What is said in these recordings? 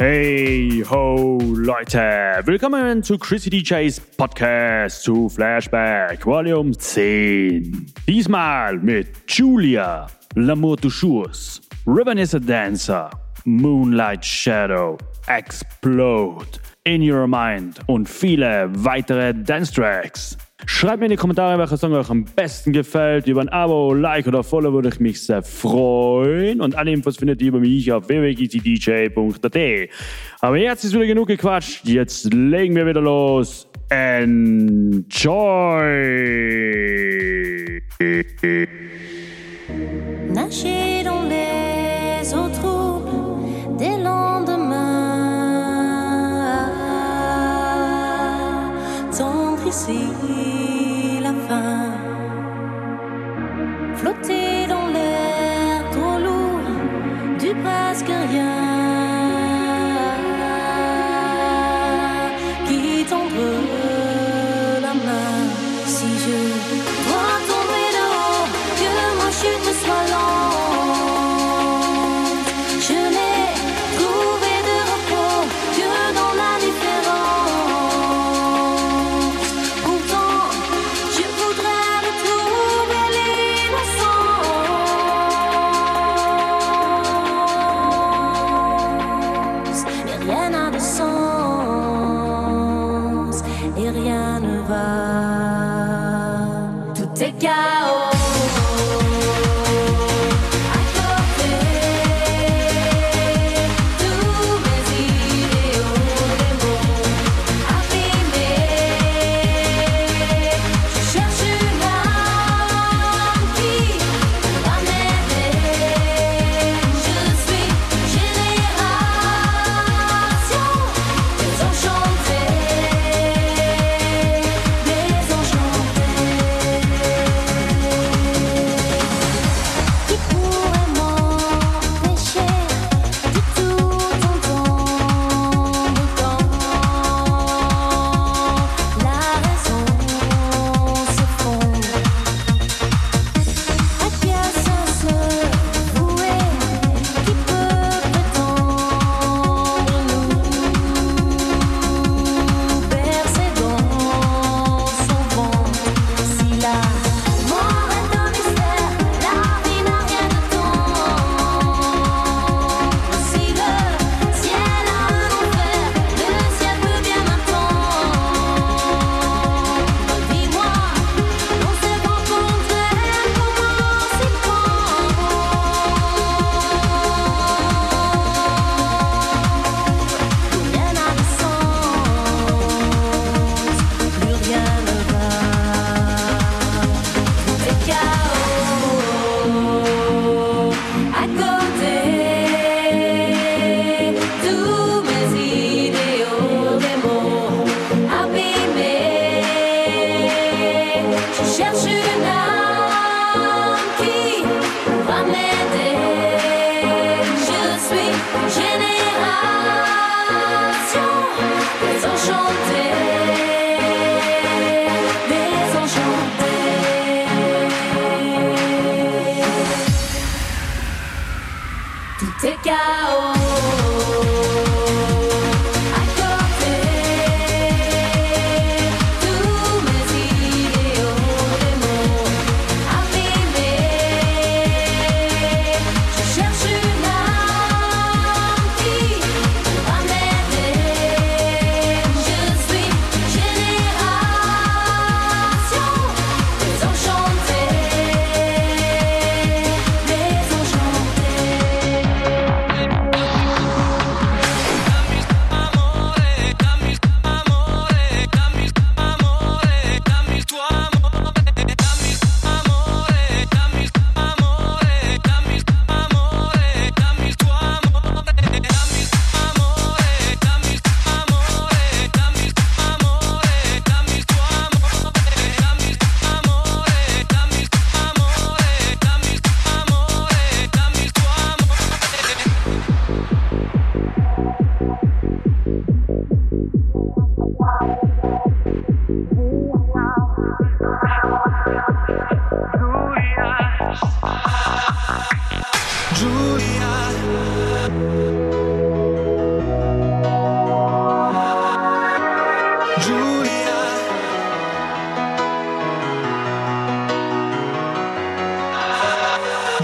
Hey ho Leute, willkommen zu Chrissy DJs Podcast zu Flashback Volume 10. Diesmal mit Julia, L'amour du Jours, Ribbon is a Dancer, Moonlight Shadow, Explode, In Your Mind und viele weitere Dance Tracks. Schreibt mir in die Kommentare, welcher Song euch am besten gefällt. Über ein Abo, Like oder Follow würde ich mich sehr freuen. Und alle Infos findet ihr über mich auf www.gtdj.at. Aber jetzt ist wieder genug gequatscht. Jetzt legen wir wieder los. Enjoy! Nager dans Flotter dans l'air trop lourd du presque rien. Qui tendre la main si je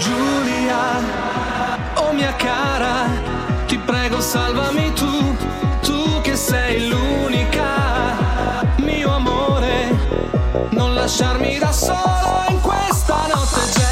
Giulia, oh mia cara, ti prego salvami tu, tu che sei l'unica, mio amore, non lasciarmi da solo in questa notte.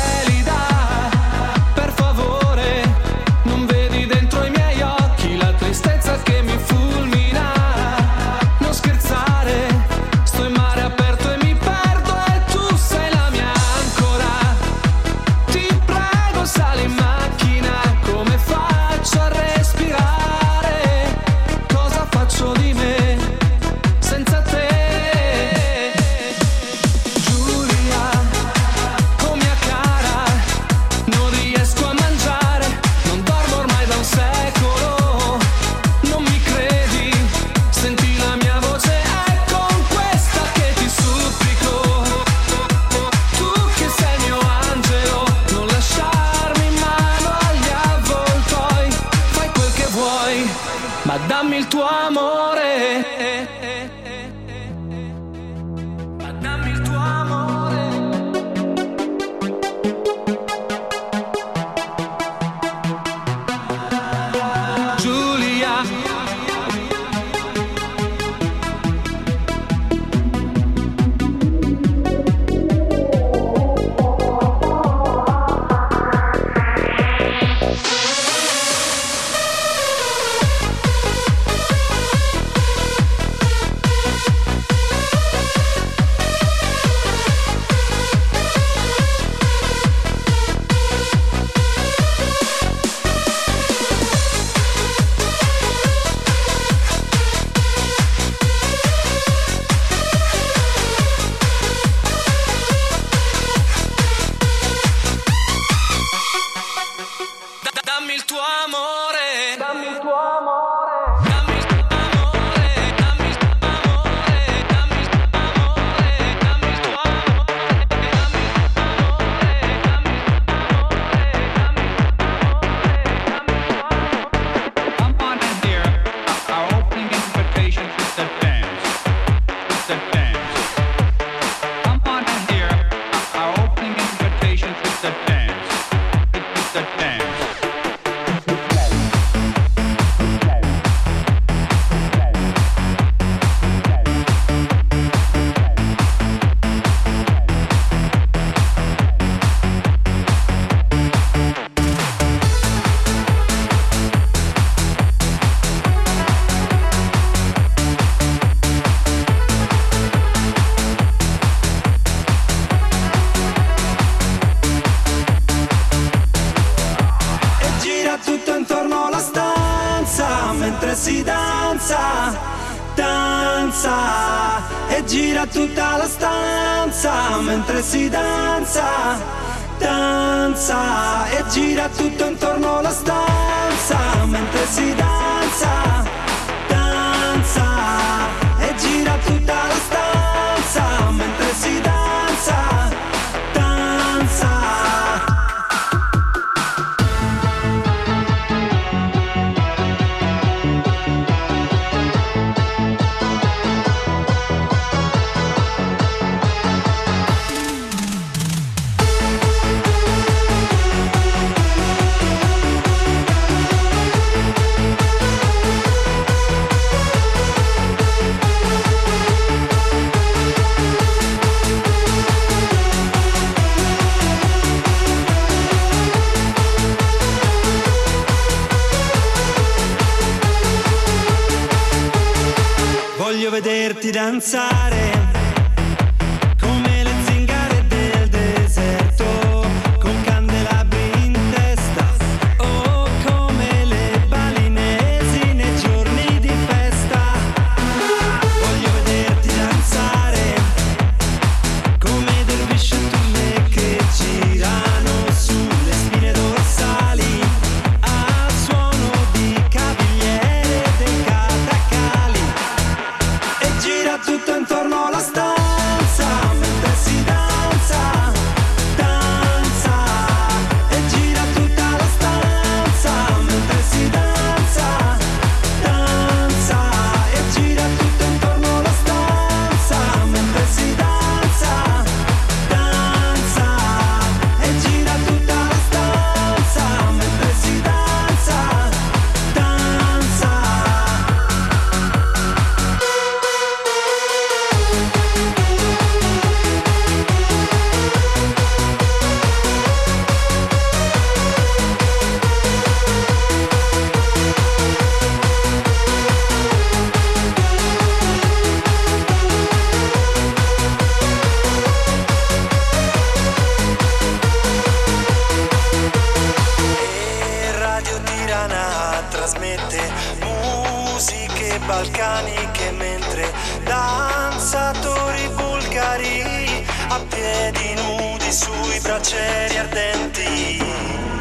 balcaniche mentre danzatori bulgari a piedi nudi sui braccieri ardenti.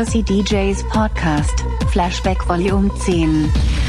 Chrissy DJs Podcast, Flashback Volume 10.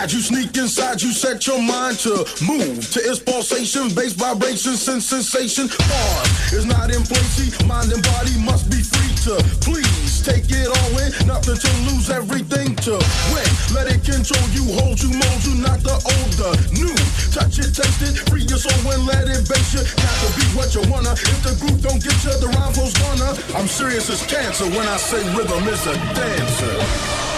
inside, you sneak inside, you set your mind to move to its pulsation, bass vibration, sense sensation. Pause is not in place, mind and body must be free to please take it all in, nothing to lose, everything to win. Let it control you, hold you, mold you, not the old, the new. Touch it, taste it, free your soul and let it base you. Got to be what you wanna. If the group don't get you, the rhyme gonna. I'm serious as cancer when I say rhythm is a dancer.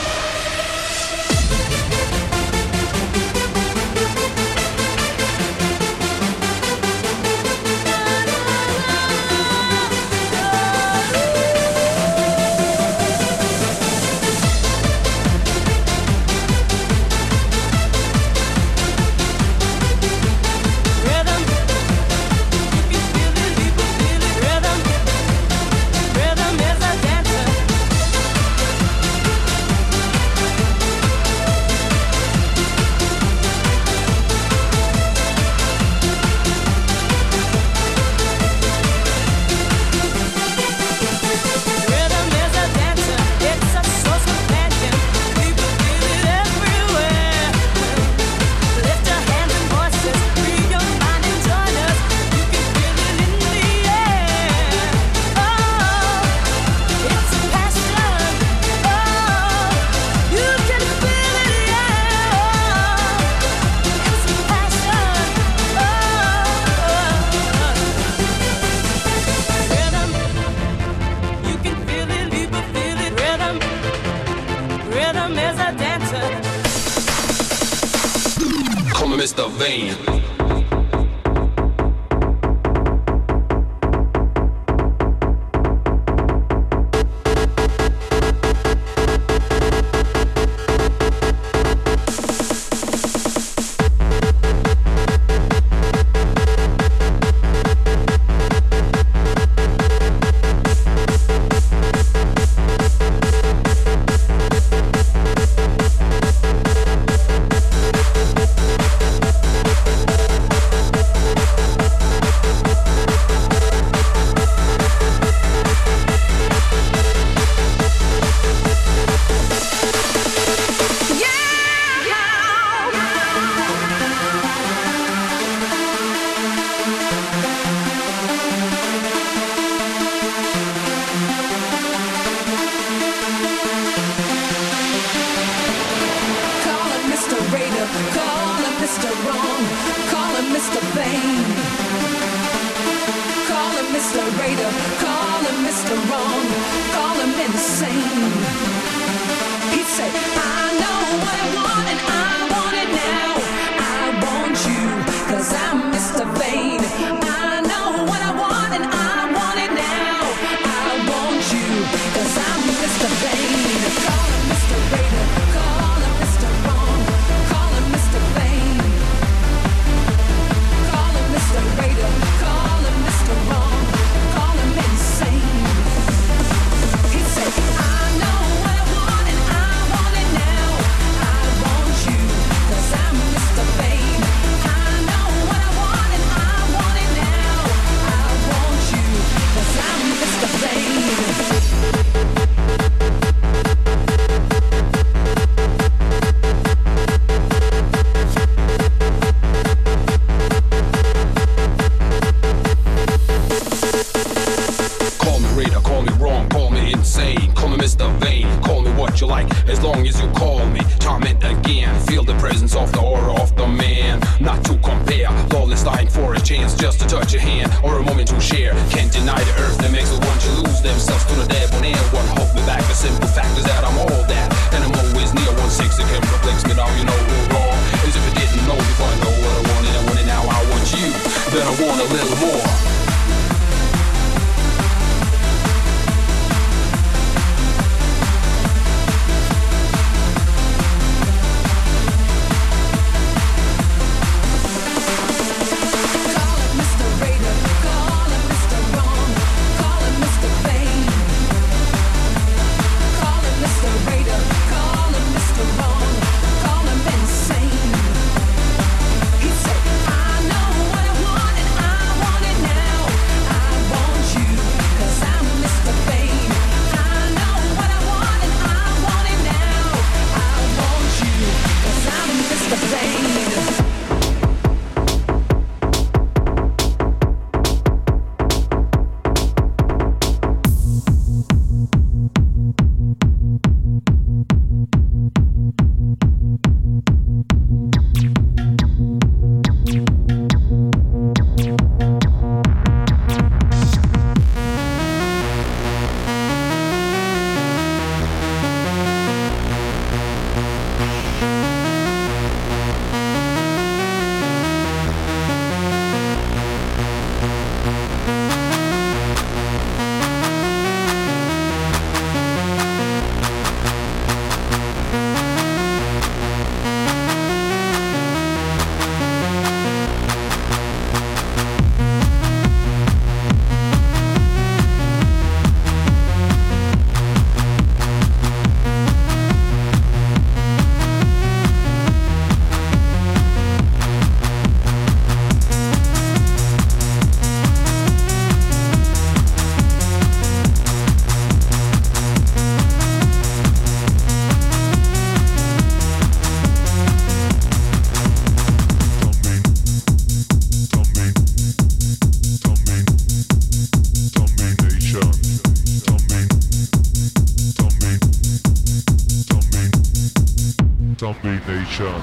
nature,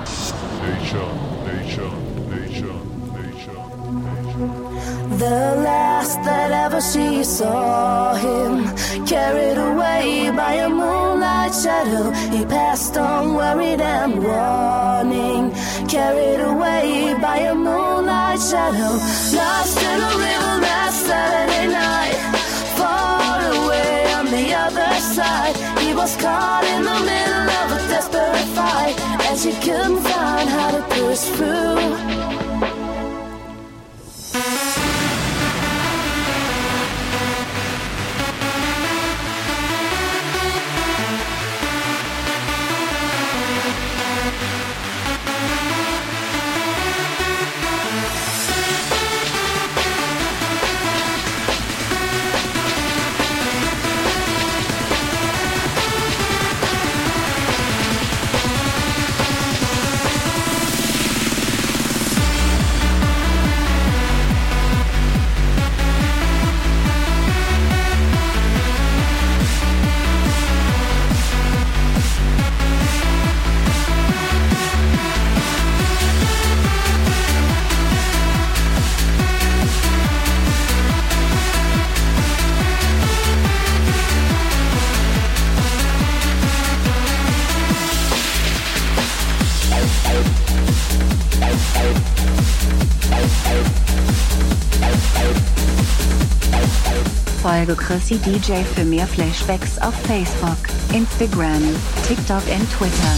nature, nature, nature, nature. The last that ever she saw him, carried away by a moonlight shadow, he passed on worried and warning, carried away by a moonlight shadow, lost in a river last Saturday night. Fall side. He was caught in the middle of a desperate fight, and she couldn't find how to push through. folge Chrissy DJ für mehr Flashbacks auf Facebook, Instagram, TikTok und Twitter.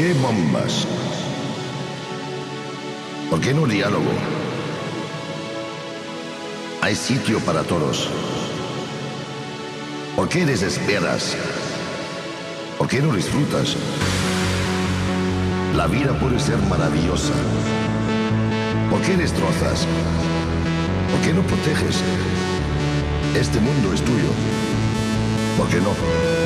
Qué bombas? ¿Por qué no diálogo? Hay sitio para todos. ¿Por qué desesperas? ¿Por qué no disfrutas? La vida puede ser maravillosa. ¿Por qué destrozas? ¿Por qué no proteges? Este mundo es tuyo. ¿Por qué no? ¿Por qué no?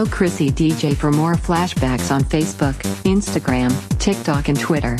Follow Chrissy DJ for more flashbacks on Facebook, Instagram, TikTok and Twitter.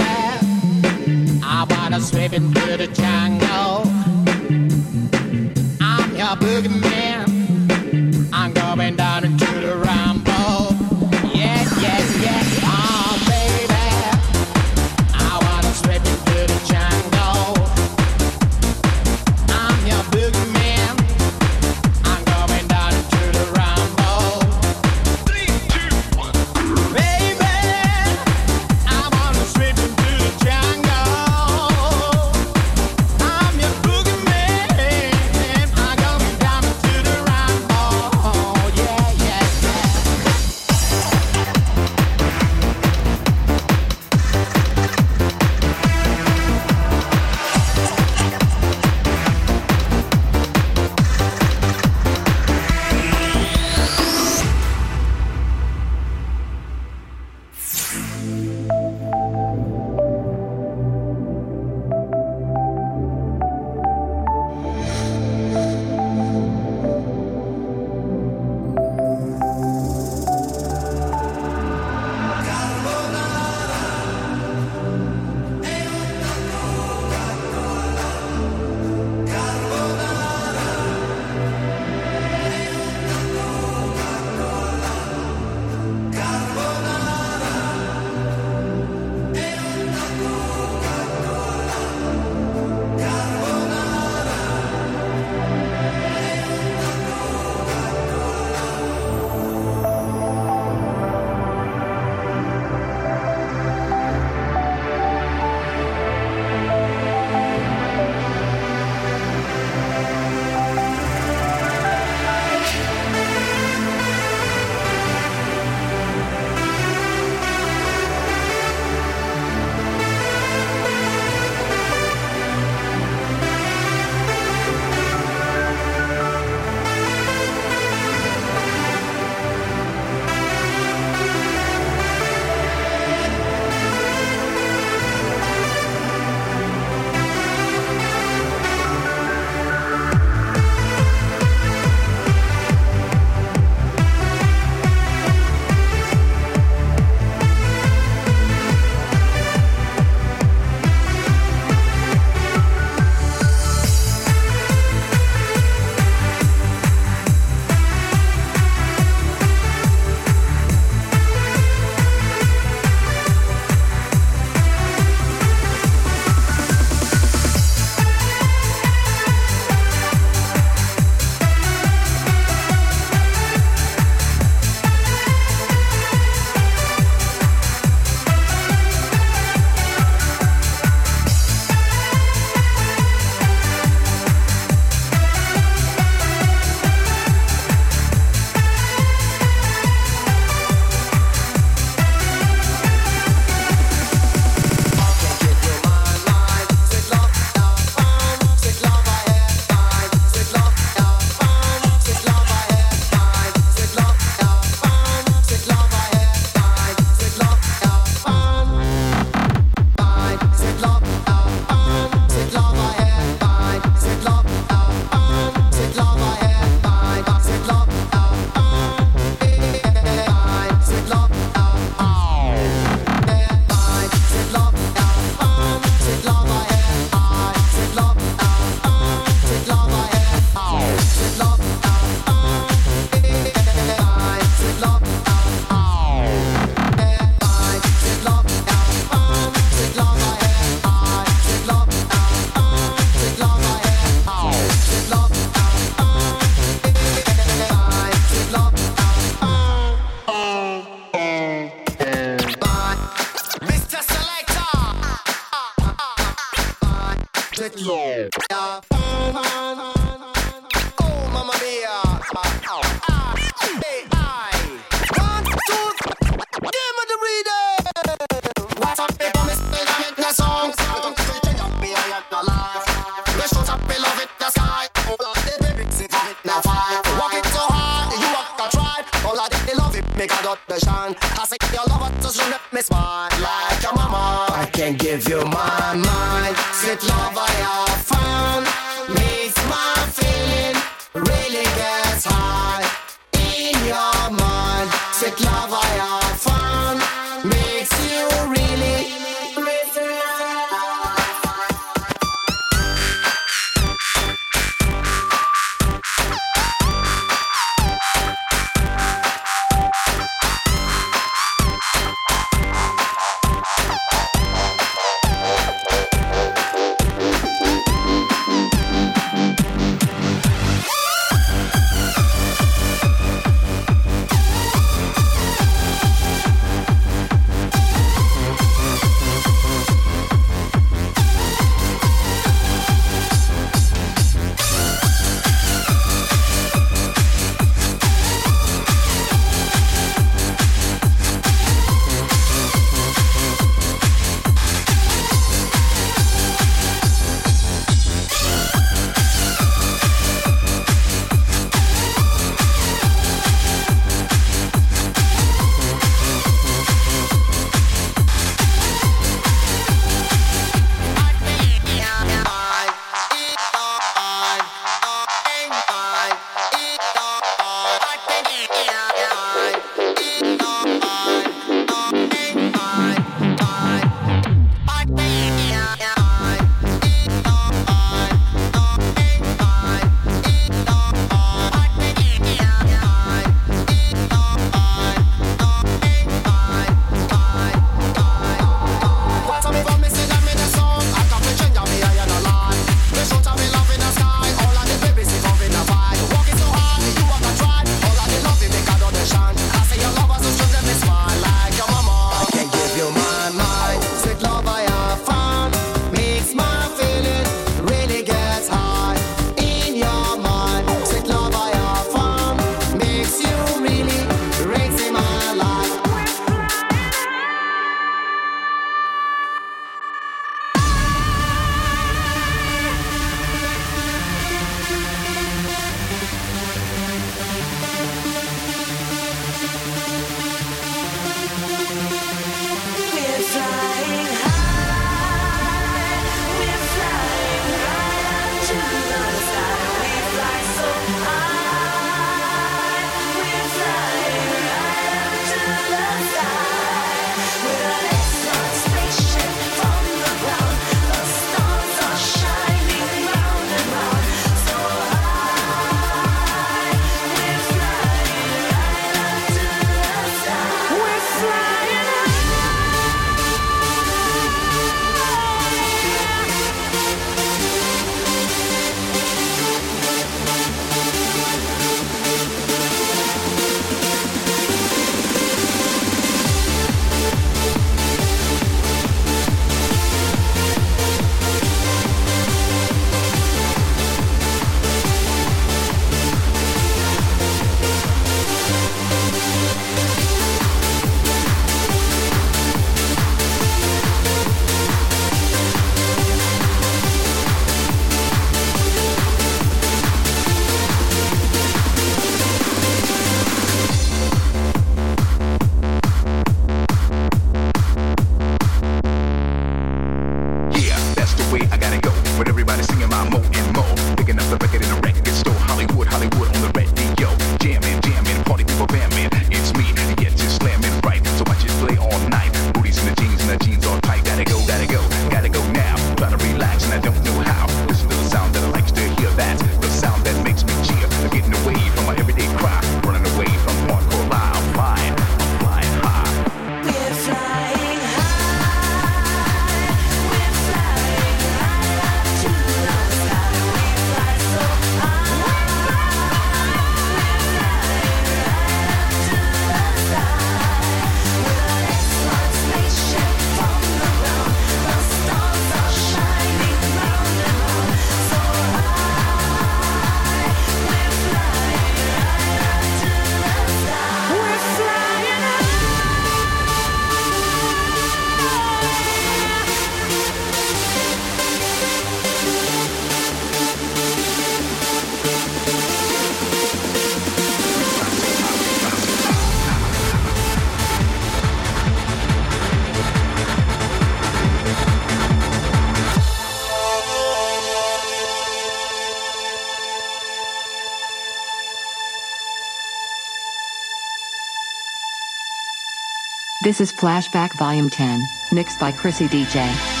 This is Flashback Volume 10, mixed by Chrissy DJ.